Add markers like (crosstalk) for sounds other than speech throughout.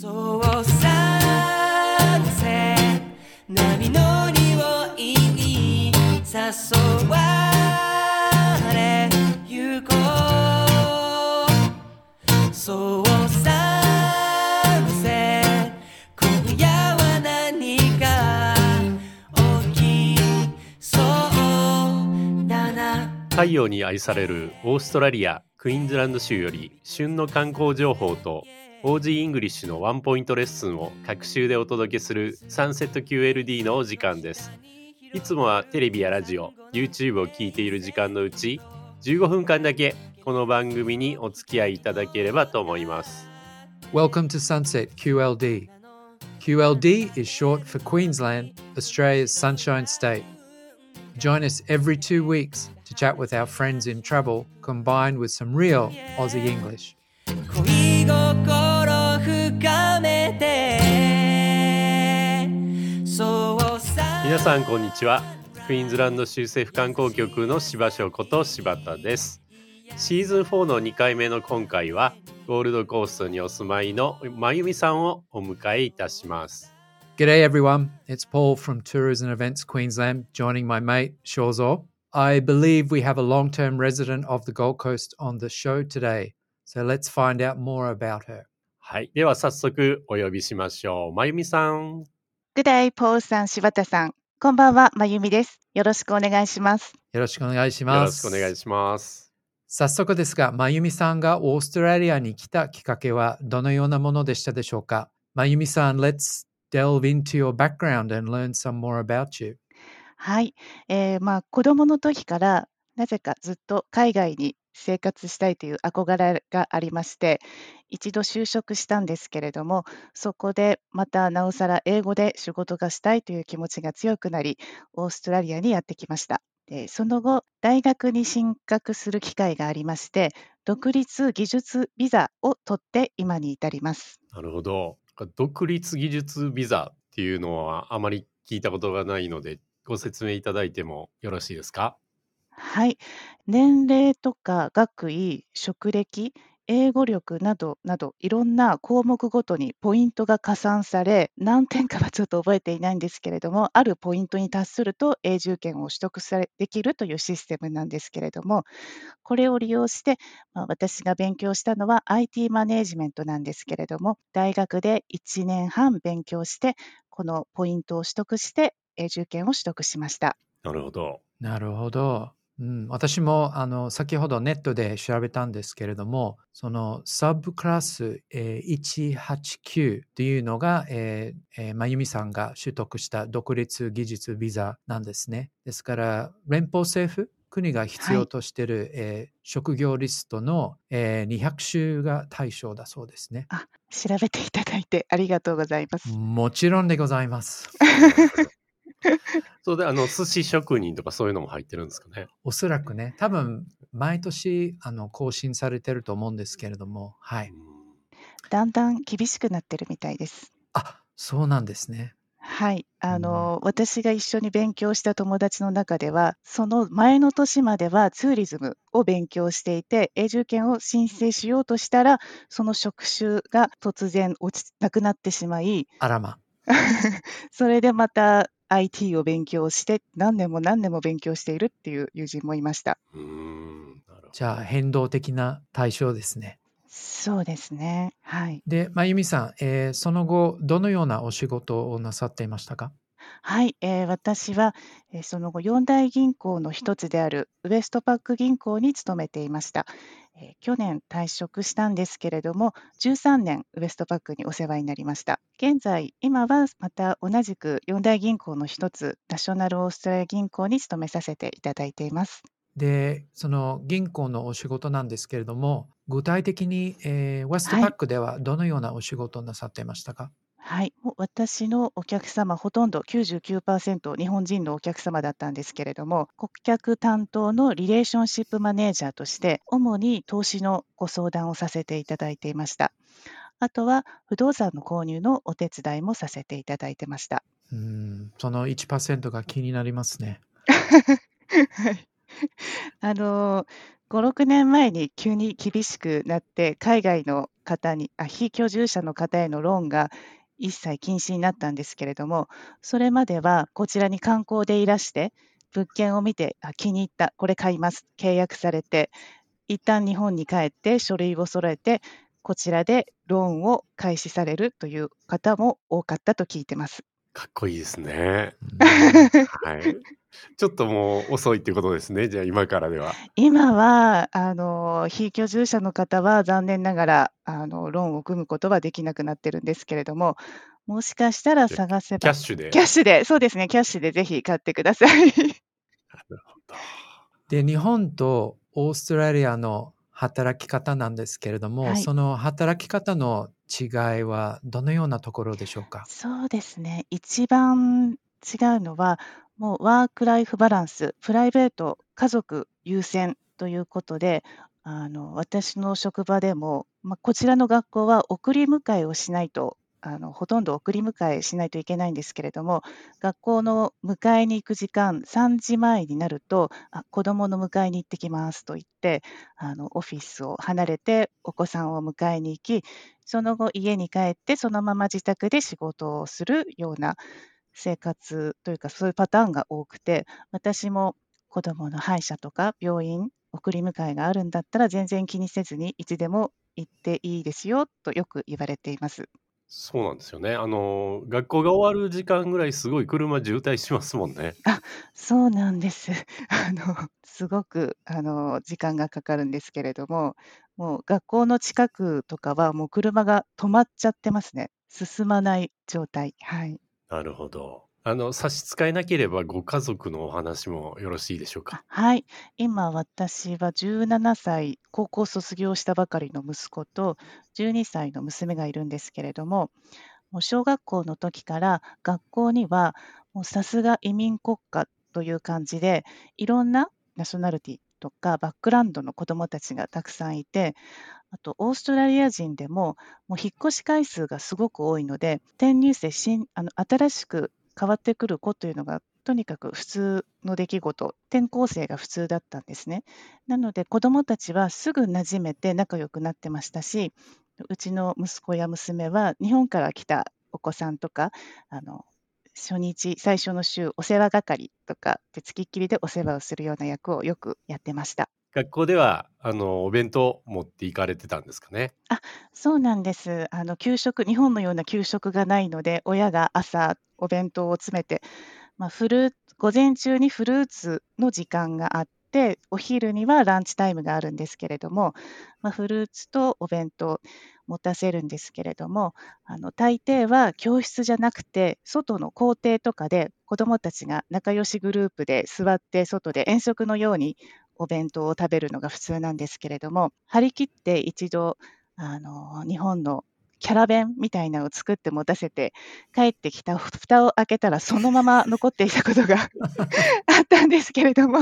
そうさせ波の匂いに誘われゆこうそうさせ今夜は何か起きそうだな太陽に愛されるオーストラリアクイーンズランド州より旬の観光情報と OG イングリッシュのワンポイントレッスンを各週でお届けするサンセット QLD のお時間ですいつもはテレビやラジオ YouTube を聞いている時間のうち15分間だけこの番組にお付き合いいただければと思います Welcome to Sunset QLD. QLD is short for Queensland, Australia's Sunshine State. Join us every two weeks to chat with our friends in travel, combined with some real Aussie English. 恋心皆さんこんにちはクイーンズランド州政府観光局の柴翔こと柴田ですシーズン4の2回目の今回はゴールドコーストにお住まいのまゆみさんをお迎えいたします G'day, everyone. It's Paul from Tours and Events Queensland, joining my mate, Shawzor. I believe we have a long term resident of the Gold Coast on the show today. So let's find out more about her. はいでは早速お呼びしましょうまゆみさん Good day, ポールさん、柴田さん。こんばんは、まゆみです。よろしくお願いします。よろしくお願いしよます。ろしくお願いします早速ですが、まゆみさんがオーストラリアに来たきっかけはどのようなものでしたでしょうか？まゆみさん、Let's delve into your background and learn some more about you. はい。えー、まあ、子供の時から、なぜかずっと海外に生活したいという憧れがありまして、一度就職したんですけれども、そこでまたなおさら英語で仕事がしたいという気持ちが強くなり、オーストラリアにやってきました。でその後、大学に進学する機会がありまして、独立技術ビザを取って今に至ります。なるほど独立技術ビザっていうのはあまり聞いたことがないのでご説明いただいてもよろしいですか？はい。年齢とか学位、職歴、英語力などなど、いろんな項目ごとにポイントが加算され、何点かはちょっと覚えていないんですけれども、あるポイントに達すると永住権を取得されできるというシステムなんですけれども、これを利用して、まあ、私が勉強したのは IT マネージメントなんですけれども、大学で1年半勉強して、このポイントを取得して永住権を取得しました。なるほどなるほど。うん、私もあの先ほどネットで調べたんですけれども、そのサブクラス、えー189というのが、えーえーまゆみさんが取得した独立技術ビザなんですね。ですから、連邦政府、国が必要としている、えー職業リストの、えー200種が対象だそうですね。あ、調べていただいてありがとうございます。もちろんでございます。(laughs) (laughs) そうであの寿司職人とかそういうのも入ってるんですかねおそらくね、多分毎年あの更新されてると思うんですけれども、はい。だんだん厳しくなってるみたいです。あ、そうなんですね。はい。あの、私が一緒に勉強した友達の中では、その前の年まではツーリズムを勉強していて、永住権を申請しようとしたら、その職種が突然落ちなくなってしまい、あらま。(laughs) それでまた IT を勉強して、何年も何年も勉強しているっていう友人もいました。うーんなるほどじゃあ変動的な対象ですね。そうですね。はい。で、まゆみさん、えーその後、どのようなお仕事をなさっていましたか？はい、えー私は、えーその後、四大銀行の一つであるウエストパック銀行に勤めていました。えー去年退職したんですけれども、13年ウエストパックにお世話になりました。現在、今はまた同じく四大銀行の一つ、ナショナルオーストラリア銀行に勤めさせていただいています。で、その銀行のお仕事なんですけれども、具体的に、えーウエストパックではどのようなお仕事をなさっていましたか、はい、もう私のお客様、ほとんど99%日本人のお客様だったんですけれども、顧客担当のリレーションシップマネージャーとして、主に投資のご相談をさせていただいていました。あとは不動産の購入のお手伝いもさせていただいてました。うん、その1%が気になりますね。(laughs) はいあの5、6年前に急に厳しくなって、海外の方にあ、非居住者の方へのローンが一切禁止になったんですけれども、それまではこちらに観光でいらして、物件を見て、あ気に入った、これ買います、契約されて、一旦日本に帰って書類を揃えて、こちらでローンを開始されるという方も多かったと聞いてます。かっこいいですね。うんはい。(laughs) ちょっともう遅いっていうことですね。じゃあ今からでは。今は、あの、非居住者の方は残念ながら、あの、ローンを組むことはできなくなってるんですけれども、もしかしたら探せばキャッシュで？キャッシュで、そうですね、キャッシュでぜひ買ってください。なるほど。で、日本とオーストラリアの働き方なんですけれども、はいその働き方の違いはどのようなところでしょうか？そうですね。一番違うのは、もうワークライフバランス、プライベート、家族優先ということで、あの私の職場でも、まあ、こちらの学校は送り迎えをしないと、あのほとんど送り迎えしないといけないんですけれども、学校の迎えに行く時間、3時前になると、あ子どもの迎えに行ってきますと言って、あのオフィスを離れてお子さんを迎えに行き、その後、家に帰って、そのまま自宅で仕事をするような生活というか、そういうパターンが多くて、私も子どもの歯医者とか病院、送り迎えがあるんだったら、全然気にせずに、いつでも行っていいですよとよく言われています。そうなんですよね。あの、学校が終わる時間ぐらいすごい車渋滞しますもんね。(laughs) そうなんです。(laughs) あの、すごくあの時間がかかるんですけれども、もう学校の近くとかは、もう車が止まっちゃってますね。進まない状態。はい。なるほど。あの、差し支えなければご家族のお話もよろしいでしょうか？あはい。今、私は17歳、高校卒業したばかりの息子と、12歳の娘がいるんですけれども、もう小学校の時から学校には、もうさすが移民国家という感じで、いろんなナショナリティとかバックグラウンドの子どもたちがたくさんいて、あとオーストラリア人でも、もう引っ越し回数がすごく多いので、転入生新あの、新しく変わってくる子というのが、とにかく普通の出来事、転校生が普通だったんですね。なので、子どもたちはすぐ馴染めて仲良くなってましたし、うちの息子や娘は日本から来たお子さんとか、あの初日、最初の週、お世話係とかで、つきっきりでお世話をするような役をよくやってました。学校では、あの、お弁当持って行かれてたんですかね？そうなんです。あの給食、日本のような給食がないので、親が朝お弁当を詰めて、まあ、フル午前中にフルーツの時間があって、お昼にはランチタイムがあるんですけれども、まあ、フルーツとお弁当持たせるんですけれども、あの大抵は教室じゃなくて、外の校庭とかで子どもたちが仲良しグループで座って外で遠足のようにお弁当を食べるのが普通なんですけれども、張り切って一度あの日本のキャラ弁みたいなのを作って持たせて帰ってきた蓋を開けたらそのまま残っていたことが (laughs) あったんですけれども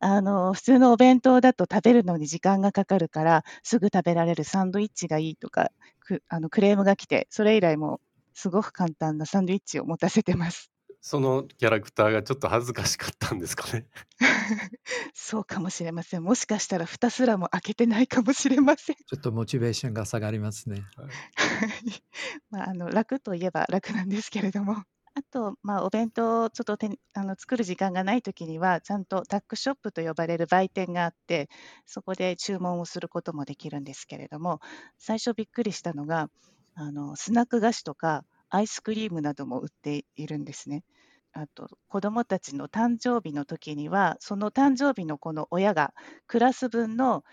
あの普通のお弁当だと食べるのに時間がかかるからすぐ食べられるサンドイッチがいいとかくあのクレームが来てそれ以来もすごく簡単なサンドイッチを持たせてます。そのキャラクターがちょっと恥ずかしかったんですかね？(laughs) そうかもしれません。もしかしたら蓋すらも開けてないかもしれません。ちょっとモチベーションが下がりますね。はい (laughs) まあ、あの楽といえば楽なんですけれども。あと、まあ、お弁当をちょっとてあの作る時間がないときには、ちゃんとタックショップと呼ばれる売店があって、そこで注文をすることもできるんですけれども、最初びっくりしたのが、あのスナック菓子とかアイスクリームなども売っているんですね。あと、子どもたちの誕生日の時には、その誕生日のこの親がクラス分の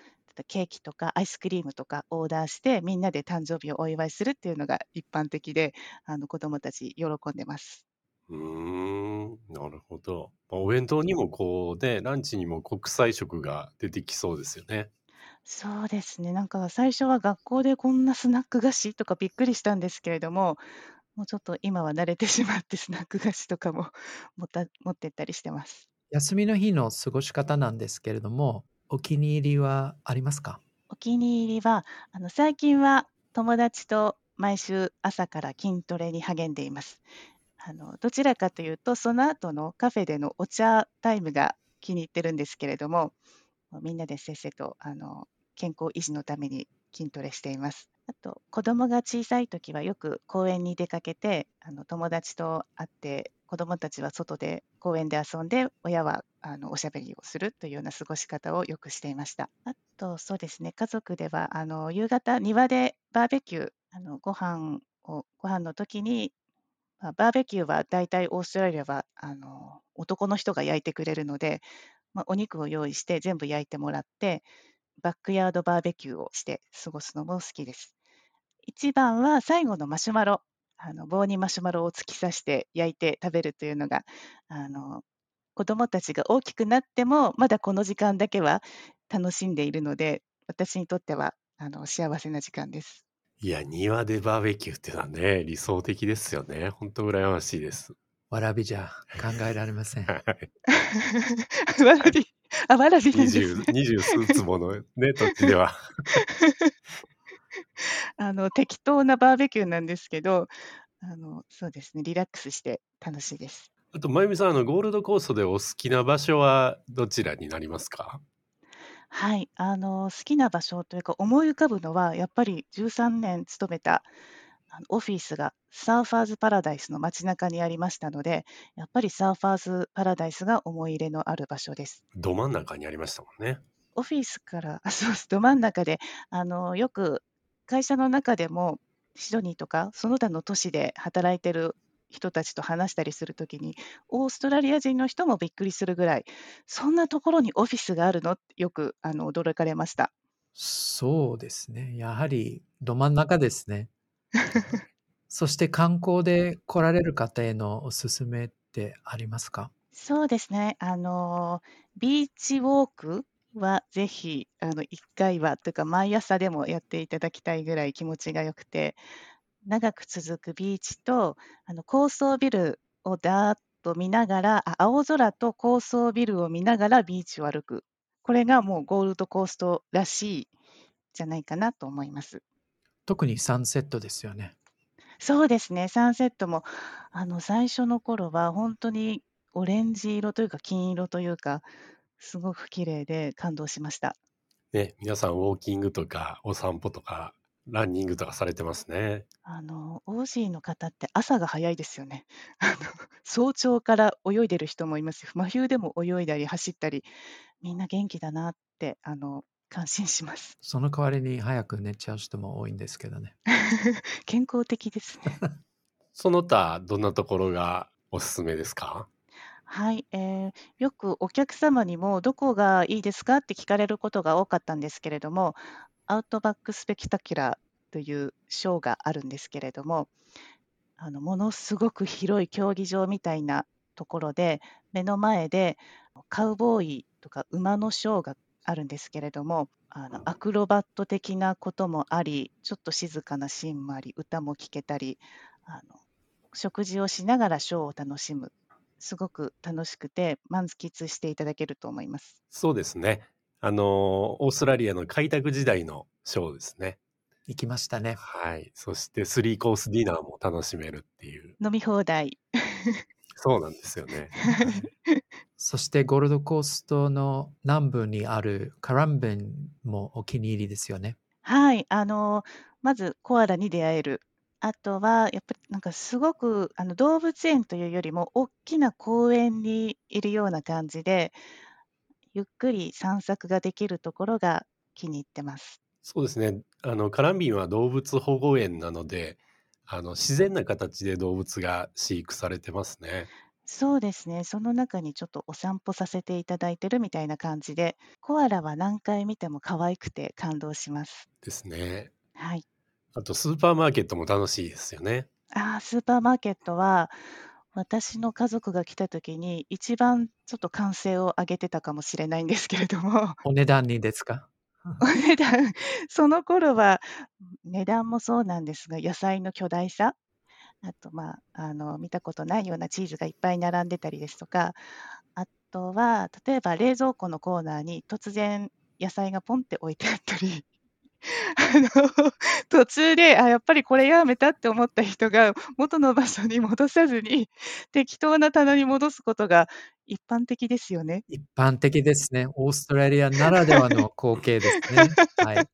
ケーキとかアイスクリームとかオーダーして、みんなで誕生日をお祝いするっていうのが一般的で、あの子どもたち喜んでます。うーん、なるほど。まあお弁当にもこうね、ランチにも国際色が出てきそうですよね。そうですね。なんか最初は学校でこんなスナック菓子とかびっくりしたんですけれども、もうちょっと今は慣れてしまってスナック菓子とかも (laughs) 持った持ってったりしてます。休みの日の過ごし方なんですけれども、お気に入りはありますか？お気に入りは、あの最近は友達と毎週朝から筋トレに励んでいます。あのどちらかというと、その後のカフェでのお茶タイムが気に入ってるんですけれども、みんなでせっせとあの健康維持のために筋トレしています。あと、子供が小さい時はよく公園に出かけて、あの友達と会って、子供たちは外で公園で遊んで、親はあのおしゃべりをするというような過ごし方をよくしていました。あと、そうですね、家族ではあの夕方、庭でバーベキュー、あのご飯を、ご飯の時に、まあ、バーベキューは大体オーストラリアはあの男の人が焼いてくれるので、まあ、お肉を用意して全部焼いてもらって、バックヤードバーベキューをして過ごすのも好きです。一番は最後のマシュマロ。あの棒にマシュマロを突き刺して焼いて食べるというのが、あの子供たちが大きくなっても、まだこの時間だけは楽しんでいるので、私にとってはあの幸せな時間です。いや、庭でバーベキューっていうのはね、理想的ですよね。本当羨ましいです。わらびじゃ考えられません。(laughs) はい (laughs) わらび、あ、わらびなんです二十、二十数坪のね、土地では。(laughs) あの適当なバーベキューなんですけど、あのそうですね、リラックスして楽しいです。あと、まゆみさん、あの、ゴールドコーストでお好きな場所はどちらになりますか？はい、あの好きな場所というか、思い浮かぶのは、やっぱり13年勤めたあのオフィスがサーファーズパラダイスの街中にありましたので、やっぱりサーファーズパラダイスが思い入れのある場所です。ど真ん中にありましたもんね。オフィスから、あそうです、ど真ん中で、あのよく会社の中でも、シドニーとか、その他の都市で働いてる人たちと話したりするときに、オーストラリア人の人もびっくりするぐらい、そんなところにオフィスがあるのってよくあの驚かれました。そうですね。やはりど真ん中ですね。(laughs) そして観光で来られる方へのおすすめってありますか？そうですね、あのビーチウォークはぜひあの1回はというか毎朝でもやっていただきたいぐらい気持ちが良くて長く続くビーチとあの高層ビルをだーっと見ながらあ青空と高層ビルを見ながらビーチを歩くこれがもうゴールドコーストらしいじゃないかなと思います。特にサンセットですよね。そうですね、サンセットもあの最初の頃は本当にオレンジ色というか金色というかすごく綺麗で感動しました。ね、皆さんウォーキングとかお散歩とかランニングとかされてますね。あの、オージーの方って朝が早いですよね。(laughs) あの、早朝から泳いでる人もいますよ。真冬でも泳いだり走ったり、みんな元気だなって、あの、感心します。その代わりに早く寝ちゃう人も多いんですけどね。(laughs) 健康的ですね。(laughs) その他、どんなところがおすすめですか？はい、えーよくお客様にもどこがいいですか？って聞かれることが多かったんですけれども、アウトバックスペクタキュラーというショーがあるんですけれども、あのものすごく広い競技場みたいなところで、目の前でカウボーイとか馬のショーがあるんですけれども、あのアクロバット的なこともあり、ちょっと静かなシーンもあり、歌も聴けたり、あの食事をしながらショーを楽しむ。すごく楽しくて満喫していただけると思います。そうですね。あの、オーストラリアの開拓時代のショーですね。行きましたね。はい。そして、スリーコースディナーも楽しめるっていう。飲み放題。そうなんですよね。(laughs) そしてゴールドコーストの南部にあるカランベンもお気に入りですよね。はい、あの、まずコアラに出会える。あとは、やっぱりなんかすごくあの動物園というよりも、大きな公園にいるような感じで、ゆっくり散策ができるところが気に入ってます。そうですね。あの、カランビンは動物保護園なので、あの、自然な形で動物が飼育されてますね。そうですね、その中にちょっとお散歩させていただいてるみたいな感じで、コアラは何回見ても可愛くて感動します。ですね。はい。あと、スーパーマーケットも楽しいですよね。ああ、スーパーマーケットは、私の家族が来た時に一番ちょっと歓声を上げてたかもしれないんですけれども、お値段にですか？(laughs) お値段、その頃は値段もそうなんですが、野菜の巨大さ、あと、まあ、あの、見たことないようなチーズがいっぱい並んでたりですとか、あとは、例えば冷蔵庫のコーナーに突然野菜がポンって置いてあったり、あの、(laughs) 途中で、あ、やっぱりこれやめたって思った人が元の場所に戻さずに、(laughs) 適当な棚に戻すことが一般的ですよね。一般的ですね。オーストラリアならではの光景ですね。(laughs) はい。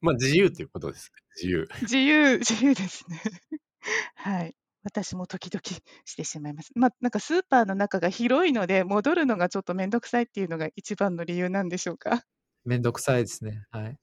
まあ自由ということです。自由。自由、自由ですね。はい。私も時々してしまいます。まあ、なんかスーパーの中が広いので、戻るのがちょっとめんどくさいっていうのが一番の理由なんでしょうか？めんどくさいですね。はい。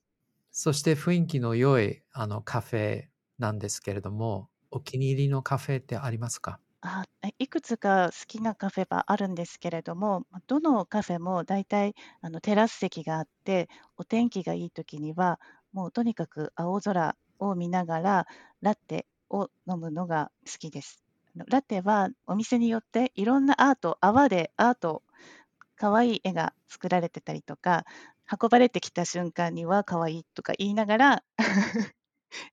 そして雰囲気の良いあのカフェなんですけれども、お気に入りのカフェってありますか？あいくつか好きなカフェはあるんですけれども、どのカフェもだいたいあのテラス席があって、お天気がいい時には、もうとにかく青空を見ながら、ラテを飲むのが好きです。ラテはお店によっていろんなアート、泡でアート、かわいい絵が作られてたりとか、運ばれてきた瞬間にはかわいとか言いながら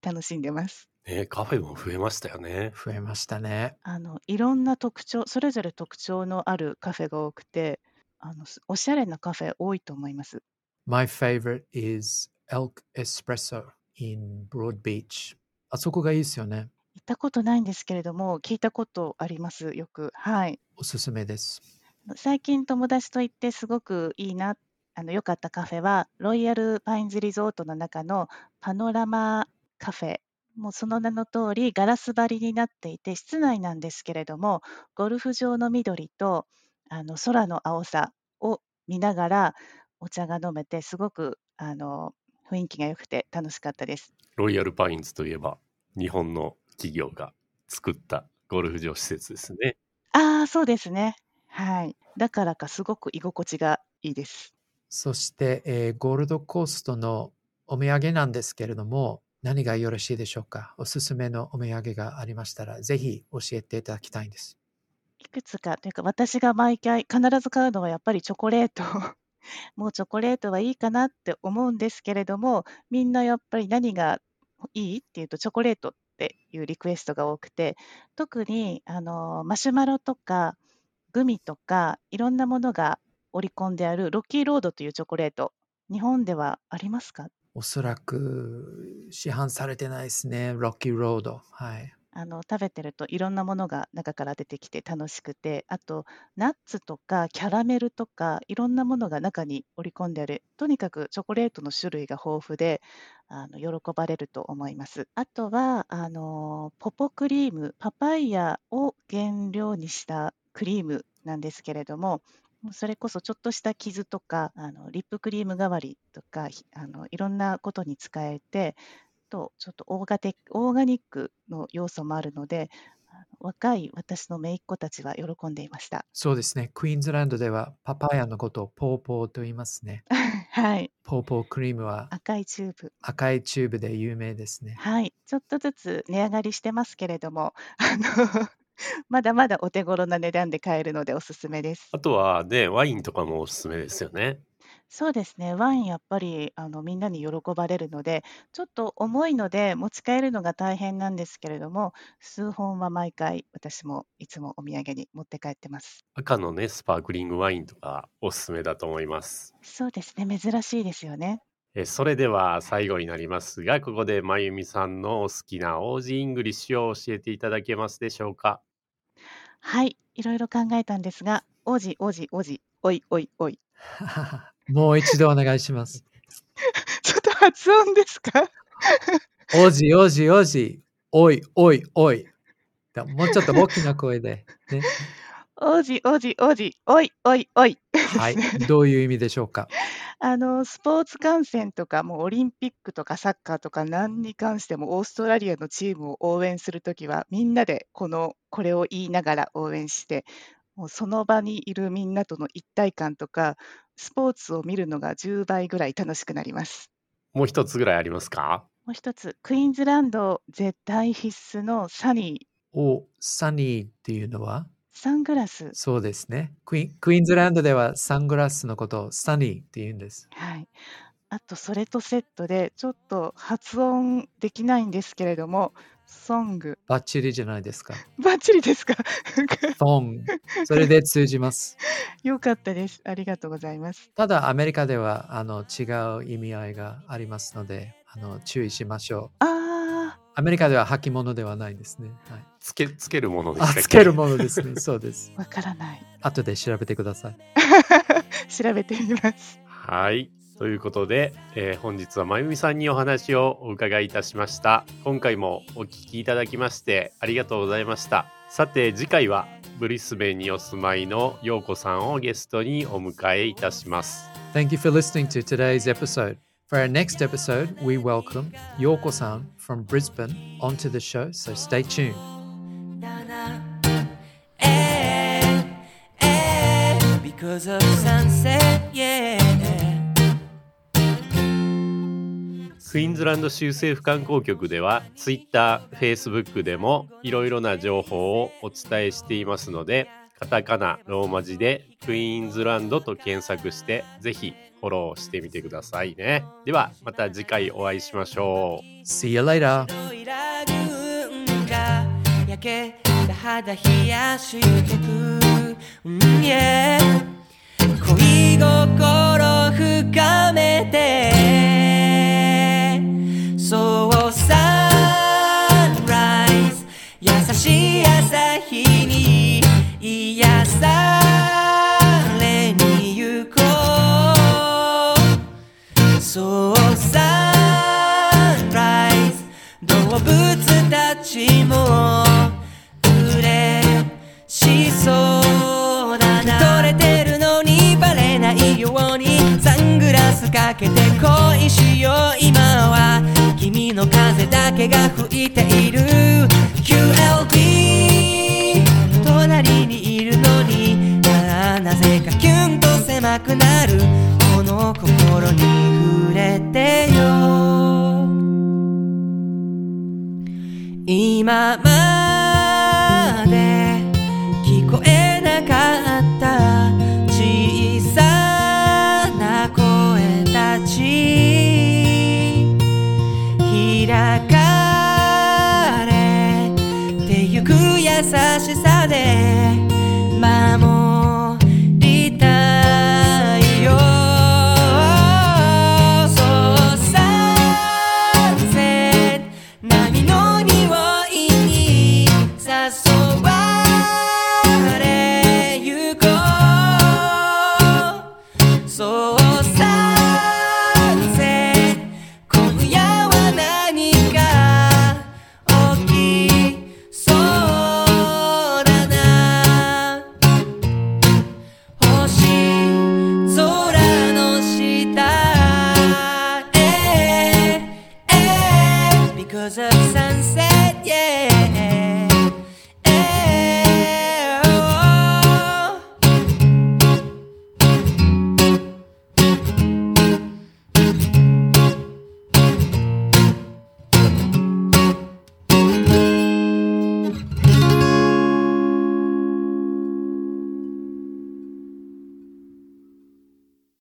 楽しんでます。ね、カフェも増えましたよね。増えましたね。あのいろんな特徴、それぞれ特徴のあるカフェが多くて、あのおしゃれなカフェ多いと思います。My favorite is Elk Espresso in Broad Beach. あそこがいいですよね。行ったことないんですけれども、聞いたことあります、よく。はい。おすすめです。最近友達と行ってすごくいいな、あの良かったカフェは、ロイヤルパインズリゾートの中のパノラマカフェ。もうその名の通りガラス張りになっていて、室内なんですけれども、ゴルフ場の緑とあの空の青さを見ながらお茶が飲めて、すごくあの雰囲気が良くて楽しかったです。ロイヤルパインズといえば、日本の企業が作ったゴルフ場施設ですね。ああ、そうですね。はい。だからかすごく居心地がいいです。そして、えーゴールドコーストのお土産なんですけれども、何がよろしいでしょうか？おすすめのお土産がありましたら、ぜひ教えていただきたいんです。いくつかというか、私が毎回必ず買うのはやっぱりチョコレート。(laughs) もうチョコレートはいいかなって思うんですけれども、みんなやっぱり何がいいっていうとチョコレートっていうリクエストが多くて、特にあのマシュマロとかグミとかいろんなものが織り込んであるロッキーロードというチョコレート。日本ではありますか？おそらく市販されてないですね。ロッキーロード。はい。あの食べてるといろんなものが中から出てきて楽しくてあとナッツとかキャラメルとかいろんなものが中に織り込んであるとにかくチョコレートの種類が豊富であの喜ばれると思いますあとはあのポポクリームパパイヤを原料にしたクリームなんですけれどももうそれこそちょっとした傷とかあのリップクリーム代わりとかひあのいろんなことに使えてとちょっとオーガテオーガニックの要素もあるので若い私の姪っ子たちは喜んでいました。そうですね。クイーンズランドではパパイヤのことをポーポーと言いますね。(laughs) はい、ポーポークリームは赤いチューブ。赤いチューブで有名ですね。はい、ちょっとずつ値上がりしてますけれども、あの (laughs) まだまだお手頃な値段で買えるのでおすすめです。あとはね、ワインとかもおすすめですよね。そうですね、ワインやっぱりあのみんなに喜ばれるので、ちょっと重いので持ち帰るのが大変なんですけれども、数本は毎回私もいつもお土産に持って帰ってます。赤のね、スパークリングワインとかおすすめだと思います。そうですね、珍しいですよね。えそれでは最後になりますが、ここでまゆみさんのお好きなオージーイングリッシュを教えていただけますでしょうか？はい、いろいろ考えたんですが、おじおじおじ、おいおいおい。(laughs) もう一度お願いします。(laughs) ちょっと発音ですか？おじおじおじ、おいおいおい。だもうちょっと大きな声で。ね、おじおじおじ、おいおいおい。はい。どういう意味でしょうか？(laughs) あのスポーツ観戦とかもうオリンピックとかサッカーとか何に関してもオーストラリアのチームを応援するときはみんなでこのこれを言いながら応援してもうその場にいるみんなとの一体感とかスポーツを見るのが10倍ぐらい楽しくなります。もう一つぐらいありますか？もう一つ。クイーンズランド絶対必須のサニー。お、サニーっていうのは？サングラスそうですねクイ。クイーンズランドではサングラスのことをサニーって言うんです。はい。あと、それとセットで、ちょっと発音できないんですけれども、ソング。バッチリじゃないですか。バッチリですか？ソン。それで通じます。(laughs) よかったです。ありがとうございます。ただ、アメリカではあの違う意味合いがありますのであの、注意しましょう。あアメリカでは履物ではないんですね。はい、つけ、つけるものであ、したっけ？つけるものですね。(laughs) そうです。ー、わからない。後で調べてください。(laughs) 調べてみます。はい。ということで、えー本日はまゆみさんにお話をお伺いいたしました。今回もお聞きいただきましてありがとうございました。さて次回はブリスベンにお住まいのようこさんをゲストにお迎えいたします。Thank you for listening to today's episode. For our next episode, we welcome Yoko-san from Brisbane onto the show, so stay tuned. Because of sunset, yeah クイーンズランド州政府観光局では Twitter、Facebook でもいろいろな情報をお伝えしていますのでカタカナ、ローマ字でクイーンズランドと検索してぜひフォローしてみてくださいね。ではまた次回お会いしましょう。See you later. 焼けた肌冷やしてく、うん yeah 恋心深めてかけて恋しよう。今は君の風だけが吹いている。QLB 隣にいるのに。ななぜかキュンと狭くなる。この心に触れてよ。今まで聞こえなかった。